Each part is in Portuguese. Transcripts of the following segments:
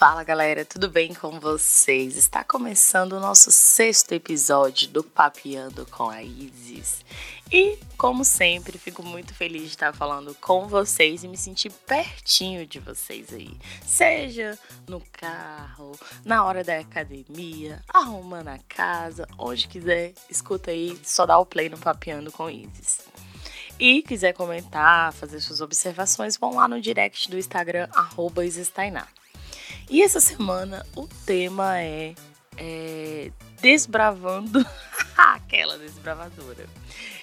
Fala galera, tudo bem com vocês? Está começando o nosso sexto episódio do Papeando com a Isis. E, como sempre, fico muito feliz de estar falando com vocês e me sentir pertinho de vocês aí. Seja no carro, na hora da academia, arrumando a casa, onde quiser, escuta aí, só dá o play no Papeando com Isis. E quiser comentar, fazer suas observações, vão lá no direct do Instagram, arroba. E essa semana o tema é, é desbravando aquela desbravadora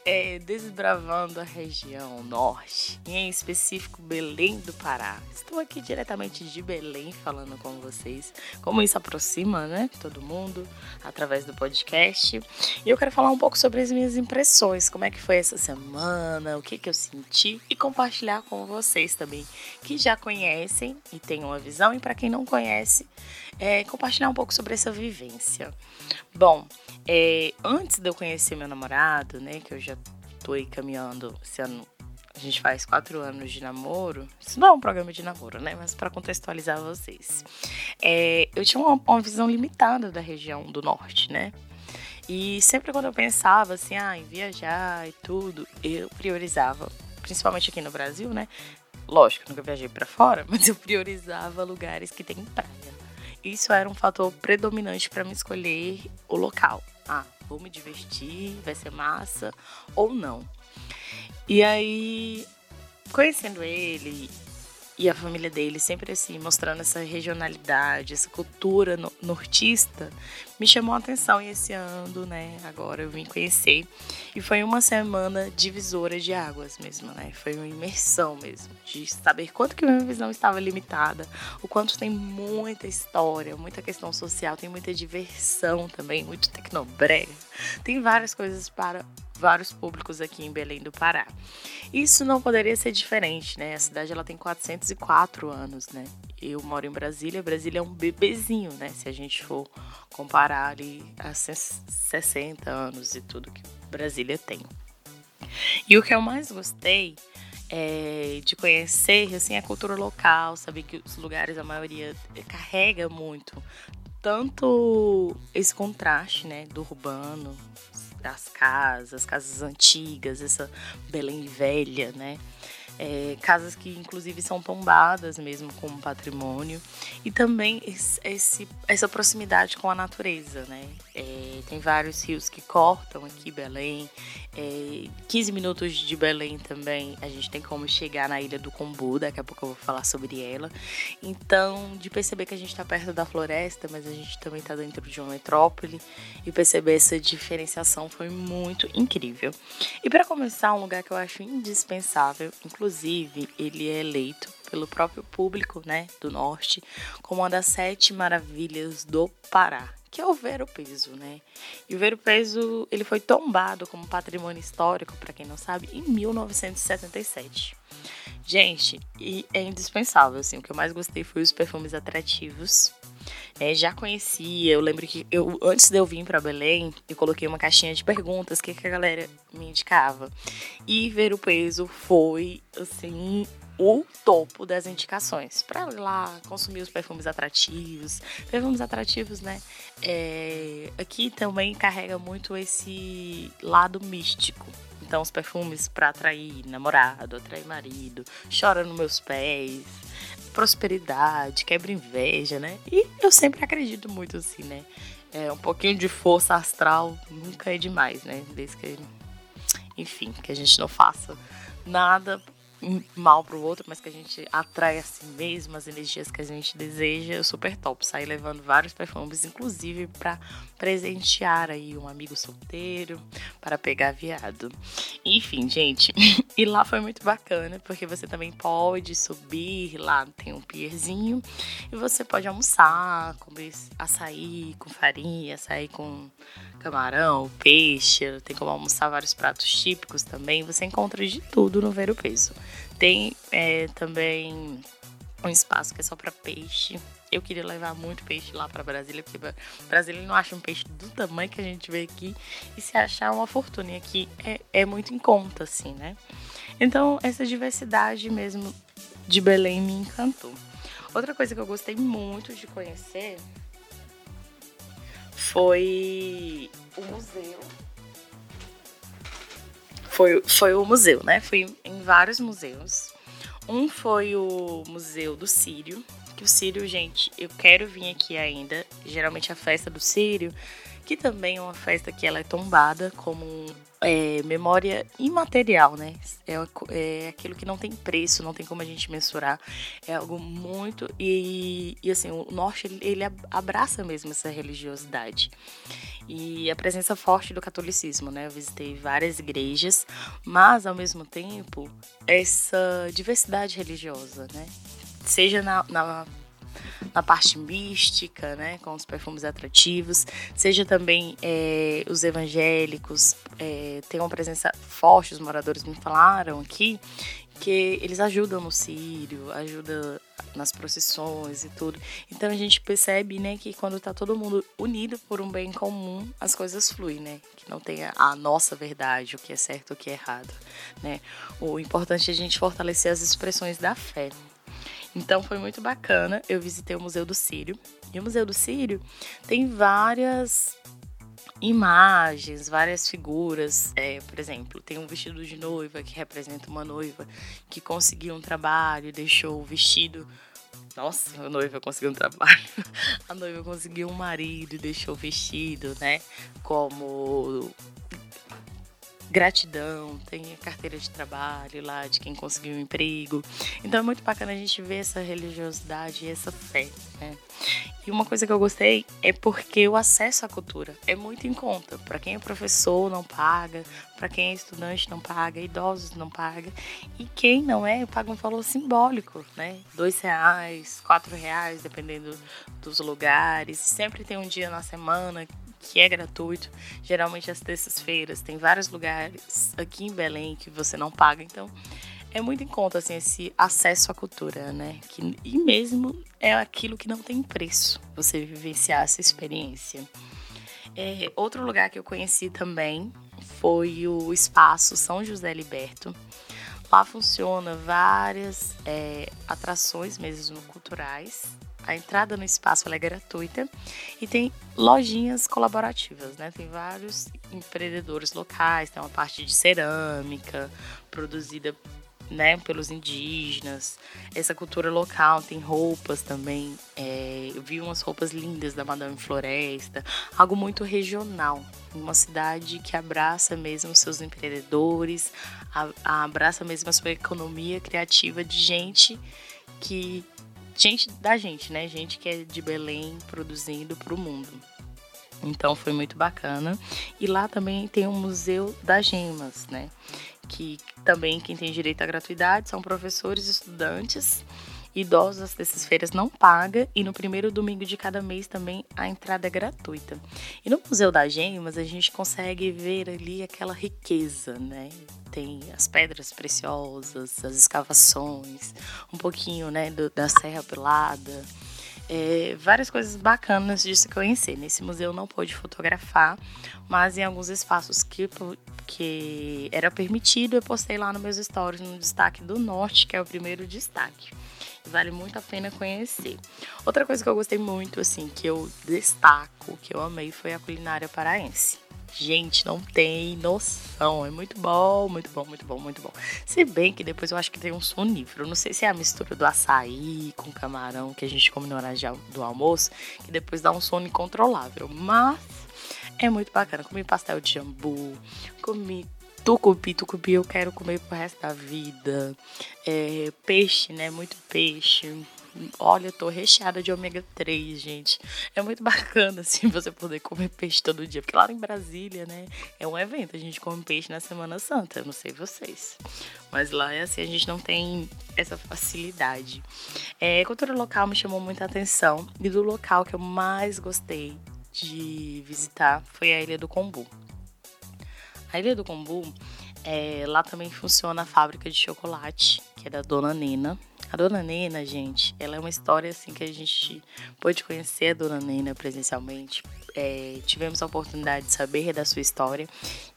é, desbravando a região norte, em específico Belém do Pará. Estou aqui diretamente de Belém falando com vocês, como isso aproxima, né, todo mundo, através do podcast. E eu quero falar um pouco sobre as minhas impressões, como é que foi essa semana, o que, que eu senti e compartilhar com vocês também, que já conhecem e têm uma visão, e para quem não conhece, é, compartilhar um pouco sobre essa vivência. Bom, é, antes de eu conhecer meu namorado, né, que eu já tô aí caminhando, esse ano a gente faz quatro anos de namoro. Isso não é um programa de namoro, né? Mas para contextualizar vocês. É, eu tinha uma, uma, visão limitada da região do norte, né? E sempre quando eu pensava assim, ah, em viajar e tudo, eu priorizava, principalmente aqui no Brasil, né? Lógico, nunca viajei para fora, mas eu priorizava lugares que tem praia. Isso era um fator predominante para me escolher o local. Ah, vou me divertir, vai ser massa ou não. E aí, conhecendo ele e a família dele, sempre assim, mostrando essa regionalidade, essa cultura nortista, me chamou a atenção. E esse ano, né, agora eu vim conhecer. E foi uma semana divisora de águas mesmo, né? Foi uma imersão mesmo, de saber quanto que minha visão estava limitada, o quanto tem muita história, muita questão social, tem muita diversão também, muito tecnobrega. Tem várias coisas para vários públicos aqui em Belém do Pará. Isso não poderia ser diferente, né? A cidade ela tem 404 anos, né? Eu moro em Brasília, Brasília é um bebezinho, né? Se a gente for comparar ali a 60 anos e tudo que Brasília tem. E o que eu mais gostei é, de conhecer assim a cultura local, saber que os lugares a maioria carrega muito tanto esse contraste, né, do urbano, das casas, casas antigas, essa Belém velha, né? É, casas que inclusive são tombadas mesmo como patrimônio e também esse, essa proximidade com a natureza, né? É, tem vários rios que cortam aqui Belém, é, 15 minutos de Belém também a gente tem como chegar na ilha do Combu, daqui a pouco eu vou falar sobre ela. Então, de perceber que a gente está perto da floresta, mas a gente também está dentro de uma metrópole e perceber essa diferenciação foi muito incrível. E para começar, um lugar que eu acho indispensável, inclusive ele é eleito pelo próprio público né, do Norte como uma das sete maravilhas do Pará que é o Ver o Peso, né? E o Ver o Peso, ele foi tombado como patrimônio histórico, para quem não sabe, em 1977. Gente, e é indispensável, assim, o que eu mais gostei foi os perfumes atrativos. É, já conhecia, eu lembro que eu, antes de eu vir para Belém, eu coloquei uma caixinha de perguntas, que, que a galera me indicava. E ver o peso foi, assim, o topo das indicações. Para lá consumir os perfumes atrativos. Perfumes atrativos, né? É, aqui também carrega muito esse lado místico. Então, os perfumes para atrair namorado, atrair marido, chora nos meus pés, prosperidade, quebra inveja, né? E eu sempre acredito muito assim, né? É, um pouquinho de força astral nunca é demais, né? Desde que, enfim, que a gente não faça nada mal pro outro, mas que a gente atrai assim mesmo as energias que a gente deseja, super top. Sair levando vários perfumes, inclusive para presentear aí um amigo solteiro, para pegar viado. Enfim, gente, e lá foi muito bacana, porque você também pode subir, lá tem um pierzinho, e você pode almoçar, comer açaí com farinha, açaí com camarão, peixe, tem como almoçar vários pratos típicos também. Você encontra de tudo no Ver o Peso. Tem é, também um espaço que é só para peixe. Eu queria levar muito peixe lá para Brasília, porque Brasília não acha um peixe do tamanho que a gente vê aqui. E se achar uma fortuna aqui é, é muito em conta, assim, né? Então, essa diversidade mesmo de Belém me encantou. Outra coisa que eu gostei muito de conhecer foi o museu. Foi, foi o museu, né? Fui em vários museus. Um foi o Museu do Sírio, que o Sírio, gente, eu quero vir aqui ainda. Geralmente a festa do Sírio, que também é uma festa que ela é tombada como é, memória imaterial, né? É, é, aquilo que não tem preço, não tem como a gente mensurar. É algo muito. E, e assim, o norte ele abraça mesmo essa religiosidade. E a presença forte do catolicismo, né? Eu visitei várias igrejas, mas ao mesmo tempo, essa diversidade religiosa, né? Seja na, na na parte mística, né, com os perfumes atrativos, seja também é, os evangélicos, é, uma presença forte, os moradores me falaram aqui, que eles ajudam no sírio, ajudam nas procissões e tudo. Então a gente percebe, né, que quando tá todo mundo unido por um bem comum, as coisas fluem, né? Que não tem a nossa verdade, o que é certo, o que é errado, né? O importante é a gente fortalecer as expressões da fé. Então foi muito bacana. Eu visitei o Museu do Sírio. E o Museu do Sírio tem várias imagens, várias figuras. É, por exemplo, tem um vestido de noiva que representa uma noiva que conseguiu um trabalho, deixou o vestido. Nossa, a noiva conseguiu um trabalho. A noiva conseguiu um marido deixou o vestido, né? Como gratidão, tem a carteira de trabalho lá de quem conseguiu um emprego. Então é muito bacana a gente ver essa religiosidade e essa fé, né? E uma coisa que eu gostei é porque o acesso à cultura é muito em conta. Para quem é professor não paga, para quem é estudante não paga, idosos não paga e quem não é paga um valor simbólico, né? Dois reais, quatro reais, dependendo dos lugares. Sempre tem um dia na semana que é gratuito. Geralmente às terças-feiras tem vários lugares aqui em Belém que você não paga, então é muito em conta assim esse acesso à cultura, né? Que, e mesmo é aquilo que não tem preço você vivenciar essa experiência. É, outro lugar que eu conheci também foi o Espaço São José Liberto. Lá funciona várias é, atrações mesmo culturais a entrada no espaço é gratuita e tem lojinhas colaborativas, né? Tem vários empreendedores locais, tem uma parte de cerâmica produzida né, pelos indígenas, essa cultura local, tem roupas também. É, eu vi umas roupas lindas da Madame Floresta, algo muito regional, uma cidade que abraça mesmo seus empreendedores, a, a abraça mesmo a sua economia criativa de gente que gente da gente, né? Gente que é de Belém produzindo para o mundo. Então foi muito bacana. E lá também tem o Museu das Gemas, né? Que também quem tem direito à gratuidade são professores e estudantes. Idosos dessas feiras não paga e no primeiro domingo de cada mês também a entrada é gratuita. E no Museu das Gemas a gente consegue ver ali aquela riqueza, né? tem as pedras preciosas, as escavações, um pouquinho né, do, da Serra Pelada. É, várias coisas bacanas de se conhecer. Nesse museu não pôde fotografar, mas em alguns espaços que, que era permitido, eu postei lá nos meus stories no destaque do norte, que é o primeiro destaque. Vale muito a pena conhecer. Outra coisa que eu gostei muito, assim, que eu destaco, que eu amei, foi a culinária paraense. Gente, não tem noção. É muito bom, muito bom, muito bom, muito bom. Se bem que depois eu acho que tem um sonífero. Não sei se é a mistura do açaí com camarão que a gente come no horário do almoço, que depois dá um sono incontrolável. Mas é muito bacana. Comi pastel de jambu, comi tucupi, tucupi eu quero comer pro resto da vida. É, peixe, né? Muito peixe. Olha, eu tô recheada de ômega 3, gente. É muito bacana, assim, você poder comer peixe todo dia. Porque lá em Brasília, né, é um evento. A gente come peixe na Semana Santa. Eu não sei vocês. Mas lá é assim, a gente não tem essa facilidade. É, cultura local me chamou muita atenção. E do local que eu mais gostei de visitar foi a Ilha do Combu. A Ilha do Combu, é, lá também funciona a fábrica de chocolate, que é da Dona Nena A Dona Nena, gente, ela é uma história assim que a gente pôde conhecer a Dona Nena presencialmente. É, tivemos a oportunidade de saber da sua história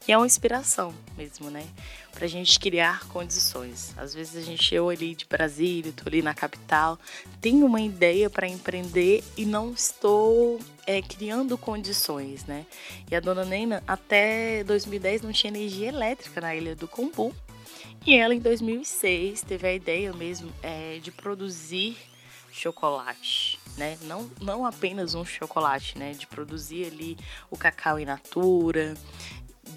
e é uma inspiração mesmo, né? Pra gente criar condições. Às vezes a gente, eu ali de Brasília, tô ali na capital, tenho uma ideia para empreender e não estou é, criando condições, né? E a Dona Nena, até 2010, não tinha energia elétrica na Ilha do Combu. E ela, em 2006, teve a ideia mesmo é, de produzir chocolate, né? Não, não apenas um chocolate, né? De produzir ali o cacau in natura,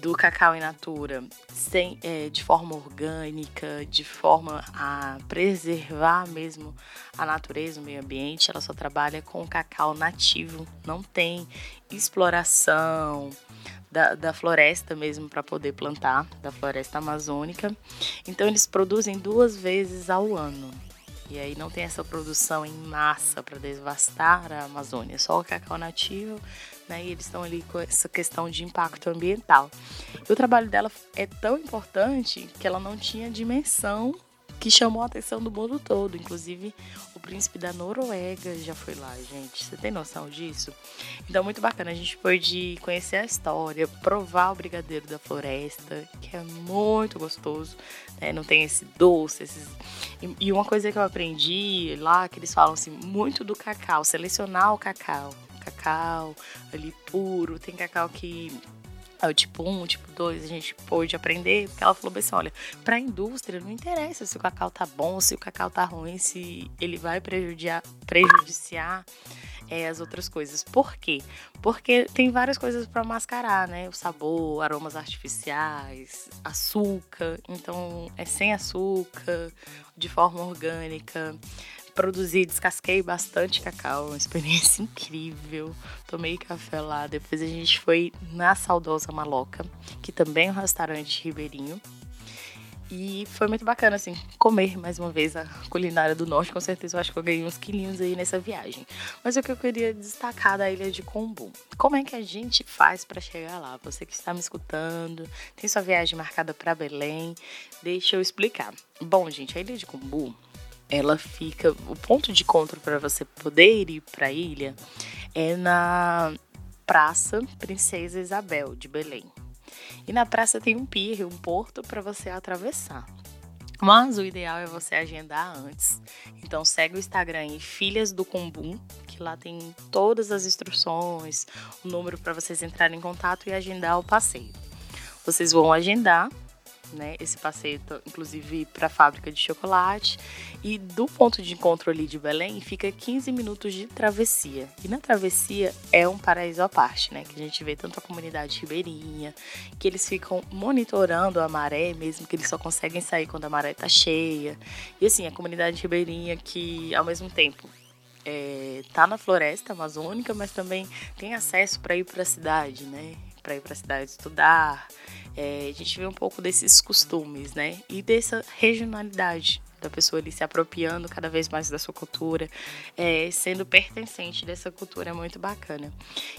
do cacau in natura sem, é, de forma orgânica, de forma a preservar mesmo a natureza, o meio ambiente. Ela só trabalha com cacau nativo, não tem exploração, da, da floresta mesmo para poder plantar, da floresta amazônica. Então eles produzem duas vezes ao ano. E aí não tem essa produção em massa para devastar a Amazônia, só o cacau nativo, né? E eles estão ali com essa questão de impacto ambiental. E o trabalho dela é tão importante que ela não tinha dimensão que chamou a atenção do mundo todo. Inclusive, o príncipe da Noruega já foi lá, gente. Você tem noção disso? Então, muito bacana. A gente pôde conhecer a história, provar o brigadeiro da floresta, que é muito gostoso. Né? Não tem esse doce, esses... E uma coisa que eu aprendi lá, que eles falam assim, muito do cacau, selecionar o cacau. Cacau ali puro, tem cacau que o tipo 1, o tipo 2, a gente pôde aprender, porque ela falou assim, olha, para a indústria não interessa se o cacau tá bom, se o cacau tá ruim, se ele vai prejudiciar, prejudiciar é, as outras coisas. Por quê? Porque tem várias coisas para mascarar, né? O sabor, aromas artificiais, açúcar. Então, é sem açúcar, de forma orgânica produzi, descasquei bastante cacau, uma experiência incrível. Tomei café lá, depois a gente foi na saudosa Maloca, que também é um restaurante ribeirinho. E foi muito bacana, assim, comer mais uma vez a culinária do norte. Com certeza eu acho que eu ganhei uns quilinhos aí nessa viagem. Mas o que eu queria destacar da ilha de Combu. Como é que a gente faz para chegar lá? Você que está me escutando, tem sua viagem marcada para Belém, deixa eu explicar. Bom, gente, a ilha de Combu ela fica. O ponto de encontro para você poder ir para a ilha é na Praça Princesa Isabel de Belém. E na praça tem um pier, um porto para você atravessar. Mas o ideal é você agendar antes. Então segue o Instagram aí, Filhas do Cumbum, que lá tem todas as instruções, o número para vocês entrarem em contato e agendar o passeio. Vocês vão agendar né? Esse passeio, inclusive, para a fábrica de chocolate. E do ponto de encontro ali de Belém, fica 15 minutos de travessia. E na travessia é um paraíso à parte, né? Que a gente vê tanto a comunidade ribeirinha, que eles ficam monitorando a maré, mesmo que eles só conseguem sair quando a maré tá cheia. E assim, a comunidade ribeirinha que, ao mesmo tempo, é, tá na floresta amazônica, mas também tem acesso para ir para a cidade, né? Para ir para a cidade estudar, é, a gente vê um pouco desses costumes, né? E dessa regionalidade da pessoa ali se apropriando cada vez mais da sua cultura, é, sendo pertencente dessa cultura é muito bacana.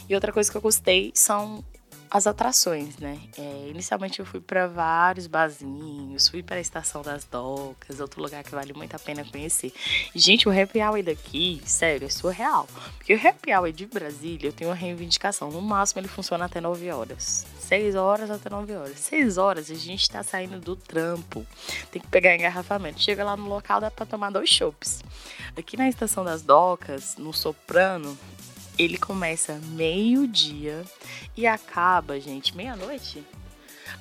E outra coisa que eu gostei são as atrações, né? É, inicialmente eu fui para vários barzinhos, fui para a Estação das Docas, outro lugar que vale muito a pena conhecer. E, gente, o Happy Hour daqui, sério, é surreal. Porque o Happy Hour de Brasília, eu tenho uma reivindicação. No máximo ele funciona até 9 horas. 6 horas até 9 horas. 6 horas a gente tá saindo do trampo. Tem que pegar engarrafamento. Chega lá no local, dá pra tomar dois chopps. Aqui na Estação das Docas, no Soprano, ele começa meio-dia e acaba, gente, meia-noite.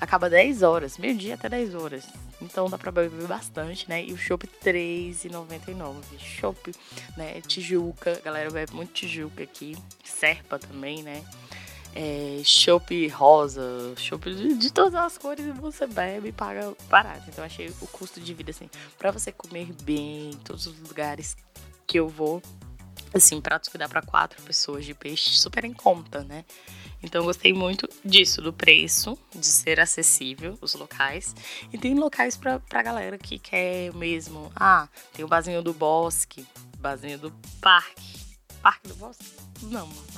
Acaba 10 horas, meio-dia até 10 horas. Então dá pra beber bastante, né? E o chopp R$3,99. Chopp, né? Tijuca, a galera bebe muito Tijuca aqui. Serpa também, né? É, rosa, chopp de, de, todas as cores você bebe e paga barato. Então achei o custo de vida assim, para você comer bem, todos os lugares que eu vou, assim, pratos que dá para quatro pessoas de peixe super em conta, né? Então eu gostei muito disso, do preço, de ser acessível os locais. E tem locais pra, pra galera que quer mesmo. Ah, tem o Bazinho do Bosque, Bazinho do Parque. Parque do Bosque? Não, mano.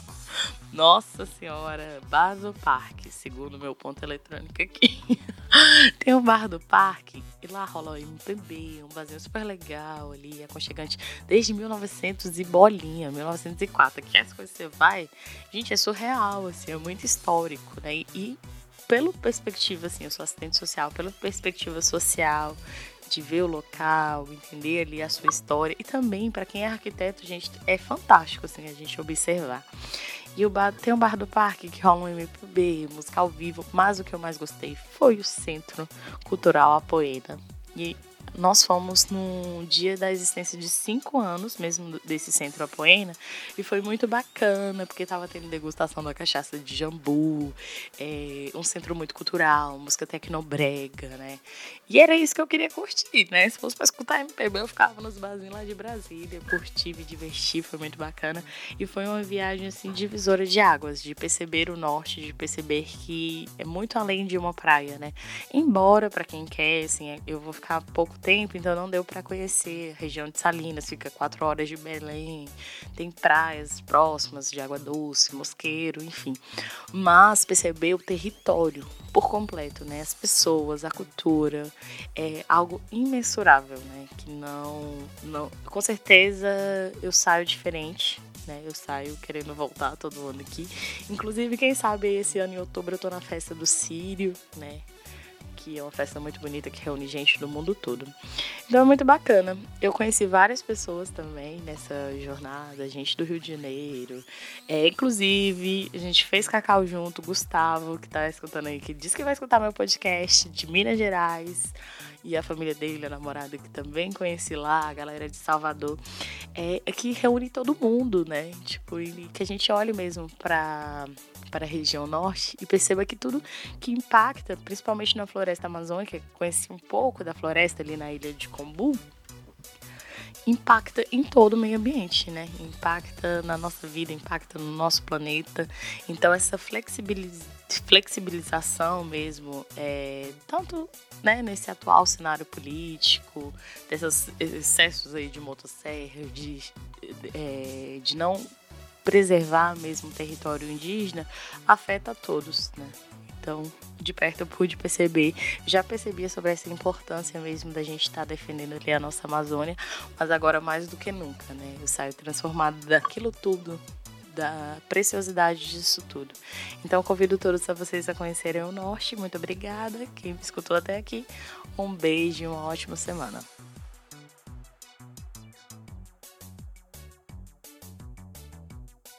Nossa senhora, Baso Parque, segundo meu ponto eletrônico aqui. Tem o bar do parque e lá rola o MPB, um barzinho super legal ali, aconchegante, desde 1900 e bolinha, 1904, que essa coisa você vai, gente, é surreal, assim, é muito histórico, né? E pela perspectiva, assim, eu sou assistente social, pela perspectiva social, de ver o local, entender ali a sua história e também para quem é arquiteto, gente, é fantástico assim a gente observar. E o bar, tem o bar do parque que rola um MPB, música ao vivo, mas o que eu mais gostei foi o Centro Cultural Apoeira. E nós fomos no dia da existência de cinco anos, mesmo desse centro Apoena, e foi muito bacana, porque estava tendo degustação da cachaça de jambu, é, um centro muito cultural, música tecnobrega, né? E era isso que eu queria curtir, né? Se fosse para escutar MPB, eu ficava nos barzinhos lá de Brasília, curti, me diverti, foi muito bacana. E foi uma viagem, assim, divisora de águas, de perceber o norte, de perceber que é muito além de uma praia, né? Embora, para quem quer, assim, eu vou ficar pouco tempo, então não deu para conhecer a região de Salinas, fica quatro horas de Belém, tem praias próximas de água doce, mosqueiro, enfim. Mas perceber o território por completo, né? As pessoas, a cultura, é algo imensurável, né? Que não, não, com certeza eu saio diferente né? Eu saio querendo voltar todo ano aqui. Inclusive, quem sabe esse ano em outubro eu tô na festa do Sírio, né? É uma festa muito bonita que reúne gente do mundo todo. Então é muito bacana. Eu conheci várias pessoas também nessa jornada, gente do Rio de Janeiro. É, inclusive, a gente fez cacau junto, Gustavo, que tá escutando aí, que disse que vai escutar meu podcast de Minas Gerais. E a família dele, a namorada que também conheci lá, a galera de Salvador. É, é que reúne todo mundo, né? Tipo, que a gente olhe mesmo para para a região norte e perceba que tudo que impacta, principalmente na floresta amazônica, conheci um pouco da floresta ali na ilha de Combu, impacta em todo o meio ambiente, né? Impacta na nossa vida, impacta no nosso planeta. Então essa flexibiliz... flexibilização mesmo, é, tanto né, nesse atual cenário político, desses excessos aí de motosserra, de, é, de não preservar mesmo o território indígena afeta a todos, né? Então, de perto eu pude perceber, já percebia sobre essa importância mesmo da gente estar tá defendendo ali a nossa Amazônia, mas agora mais do que nunca, né? Eu saio transformado daquilo tudo, da preciosidade disso tudo. Então convido todos a vocês a conhecerem o Norte. Muito obrigada. Quem me escutou até aqui, um beijo e uma ótima semana.